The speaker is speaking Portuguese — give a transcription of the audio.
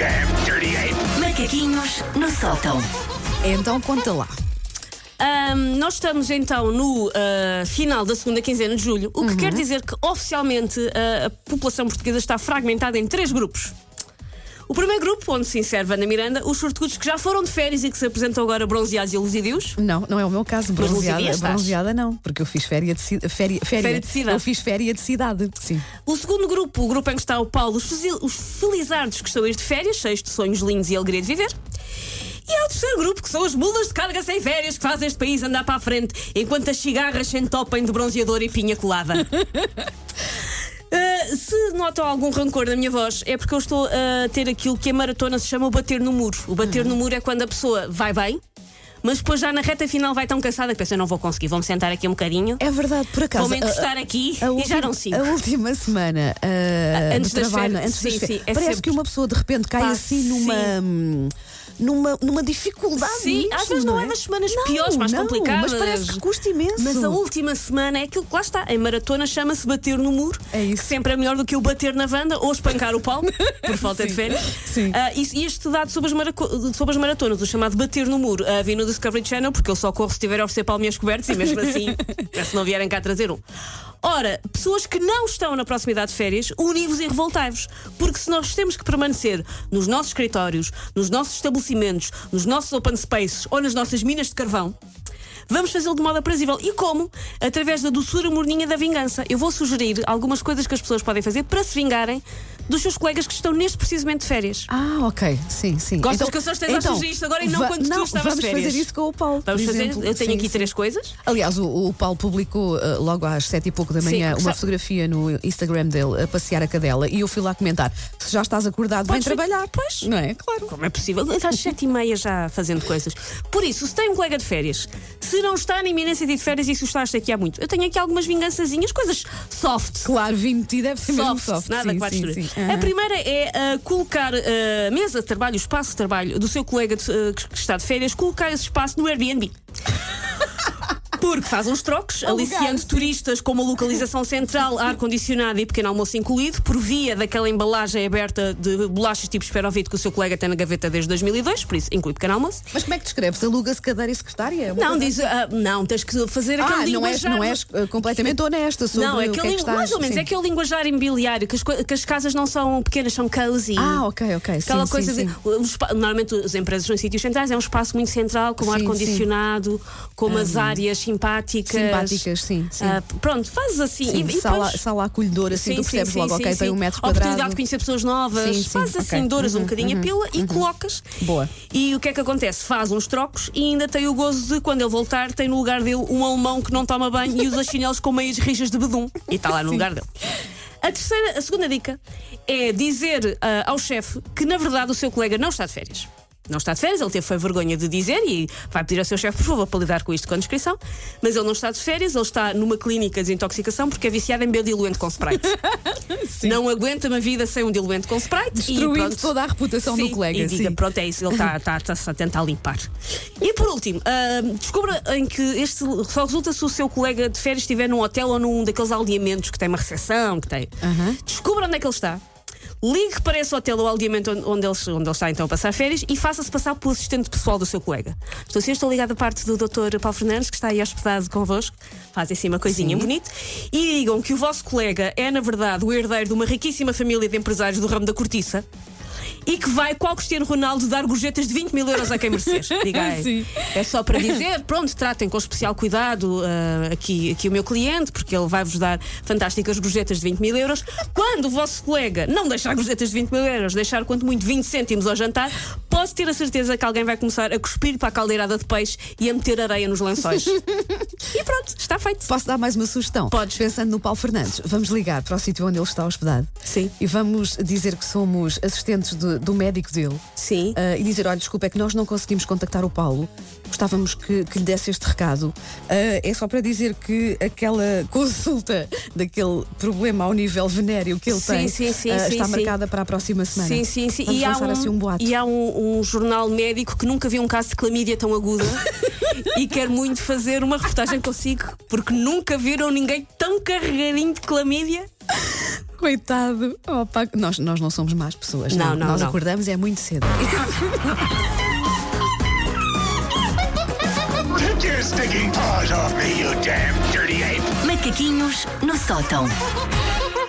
damn dirty ape! Macaquinhos no sótão. Então conta lá. Ahm, nós estamos então no ah, final da segunda quinzena de julho, o que quer dizer que oficialmente ah, a população portuguesa está fragmentada em três grupos. O primeiro grupo, onde se insere Ana Miranda, os sortudos que já foram de férias e que se apresentam agora bronzeados e luzidios. Não, não é o meu caso. Bronzeada, bronzeada não, porque eu fiz férias de, ci- féria, féria. Féria de cidade. Eu fiz férias de cidade. Sim. O segundo grupo, o grupo em que está o Paulo, os, os felizardos que estão a ir de férias, cheios de sonhos lindos e alegria de viver. E há o terceiro grupo, que são as mulas de carga sem férias que fazem este país andar para a frente, enquanto as cigarras se entopem de bronzeador e pinha colada. Uh, se notam algum rancor na minha voz, é porque eu estou a ter aquilo que a maratona se chama o bater no muro. O bater no muro é quando a pessoa vai bem, mas depois já na reta final vai tão cansada que pensa: eu não vou conseguir, vou-me sentar aqui um bocadinho. É verdade, por acaso. Vou-me encostar aqui a e última- já não sigo. A última semana ah, Antes de das trabalho, férias. antes das Sim, férias, sim, é parece sempre- que uma pessoa de repente cai Pá, assim numa, hum, numa, numa dificuldade. Sim, mesmo, às vezes não é é das semanas Não, piores, mais não, complicadas. Mas parece que custa imenso. Mas a última semana é aquilo que lá está. Em maratona chama-se bater no muro. É isso. Que sempre é melhor do que o bater na vanda ou espancar o pau, por falta de Sim. férias. Sim. Ah, e, este dado sobre as, sobre as maratonas, o chamado bater no muro, ah, vi no Discovery Channel, porque eu só corro se tiver a oferecer palminhas cobertas e mesmo assim, é se não vierem cá trazer um. Ora, pessoas que não estão na proximidade de férias, univos e revoltai-vos. Porque se nós temos que permanecer nos nossos escritórios, nos nossos estabelecimentos, nos nossos open spaces ou nas nossas minas de carvão, Vamos fazê-lo de modo aprazível. E como? Através da doçura morninha da vingança. Eu vou sugerir algumas coisas que as pessoas podem fazer para se vingarem dos seus colegas que estão neste precisamente de férias. Ah, ok. Sim, sim. Gostas que eu só esteja a sugerir isto agora e não quando tu não, estavas de vamos férias? fazer isso com o Paulo. Vamos fazer. exemplo. Eu tenho Sim, aqui sim. três coisas. Aliás, o, o Paulo publicou uh, logo às sete e pouco da manhã Sim, uma fotografia no Instagram dele a passear a cadela e eu fui lá comentar: se já estás acordado, vem Podes vir- trabalhar. Pois. Não é? Claro. Como é possível? Às sete e meia já fazendo coisas. Por isso, se tem um colega de férias, se não está na iminência de ir de férias e se o está aqui há muito, eu tenho aqui algumas vingançazinhas, coisas soft. Claro, 20 deve ser soft, soft. nada sim, que vá sim, sim. A Aham. primeira é ah, colocar a mesa de trabalho, o espaço de trabalho do seu colega de- ah, que está de férias, colocar esse espaço no Airbnb. Porque faz uns trocos, aliciando turistas com uma localização central, ar-condicionado e pequeno almoço incluído, por via daquela embalagem aberta de bolachas tipo esferovite que o seu colega tem na gaveta desde 2002, por isso inclui pequeno almoço. Mas como é que descreves? Aluga-se cadeira e secretária? Uma Não, diz, ah, não, tens que fazer Ah, aquele não és, linguajar. não és uh, completamente honesta sobre Não, é o que é que estás. mais ou menos, sim. é aquele linguajar imobiliário, que as, que as casas não são pequenas, são cozy. Ah, ok, ok. Aquela sim, coisa sim, de. Normalmente as empresas são em sítios centrais, é um espaço muito central, com ar-condicionado, com umas áreas simpáticas. Simpáticas, sim, sim. Ah, pronto, fazes assim. Sim, e, e sala, depois- sala acolhedora, assim, tu percebes logo, ok, tem um metro quadrado. Oportunidade de conhecer pessoas novas, Sim, sim, fazes assim, ok. douras um Uhum, bocadinho a pila e colocas. Boa. E o que é que acontece? Faz uns trocos e ainda tem o gozo de, quando ele voltar, tem no lugar dele um alemão que não toma banho e usa chinelos com meias rijas de bedum. E está lá no lugar dele. A terceira, a segunda dica é dizer ah, ao chefe que, na verdade, o seu colega não está de férias. Não está de férias, ele teve foi vergonha de dizer e vai pedir ao seu chefe, por favor, para lidar com isto com a descrição. Mas ele não está de férias, ele está numa clínica de desintoxicação porque é viciado em beber diluente com Sprite. Não aguenta uma vida sem um diluente com Sprite. e Destruindo pronto. toda a reputação do Sim, colega, E diga, sim. pronto, é isso, ele está tá, tá, a tentar limpar. E por último, ah, descubra em que este só resulta se o seu colega de férias estiver num hotel ou num daqueles aldeamentos que tem uma recepção, que tem. Descubra onde é que ele está. Ligue para esse hotel ou aldeamento onde, ele, onde ele está então a passar férias e faça-se passar pelo assistente pessoal do seu colega. Estou assim, estou ligada à parte do Dr. Paulo Fernandes, que está aí hospedado convosco. Fazem assim uma coisinha bonita. E digam que o vosso colega é, na verdade, o herdeiro de uma riquíssima família de empresários do ramo da cortiça. E que vai, qual Cristiano Ronaldo, dar gorjetas de 20 mil euros a quem merecer. Diga aí. Sim. É só para dizer, pronto, tratem com especial cuidado ah, aqui, aqui o meu cliente, porque ele vai-vos dar fantásticas gorjetas de 20 mil euros. Quando o vosso colega não deixar gorjetas de 20 mil euros, deixar quanto muito 20 cêntimos ao jantar, posso ter a certeza que alguém vai começar a cuspir para a caldeirada de peixe e a meter areia nos lençóis. e pronto, está feito. Posso dar mais uma sugestão? Podes. Pensando no Paulo Fernandes, vamos ligar para o sítio onde ele está hospedado. Sim. E vamos dizer que somos assistentes de- do médico dele. Sim. Ah, e dizer: olha, desculpa, é que nós não conseguimos contactar o Paulo. Gostávamos que, que lhe desse este recado. Ah, é só para dizer que aquela consulta daquele problema ao nível venéreo que ele Sim, tem sim, sim, sim, está marcada para a próxima semana. Sim, sim, sim. Vamos e há, um, assim um boato. e há um, um jornal médico que nunca viu um caso de clamídia tão aguda e quer muito fazer uma reportagem consigo, porque nunca viram ninguém tão carregadinho de clamídia Coitado. Opa, nós, nós não somos más pessoas. Não, não, Nós não. acordamos é muito cedo. Take your stinking paws off me, you damn dirty ape! Macaquinhos no sótão.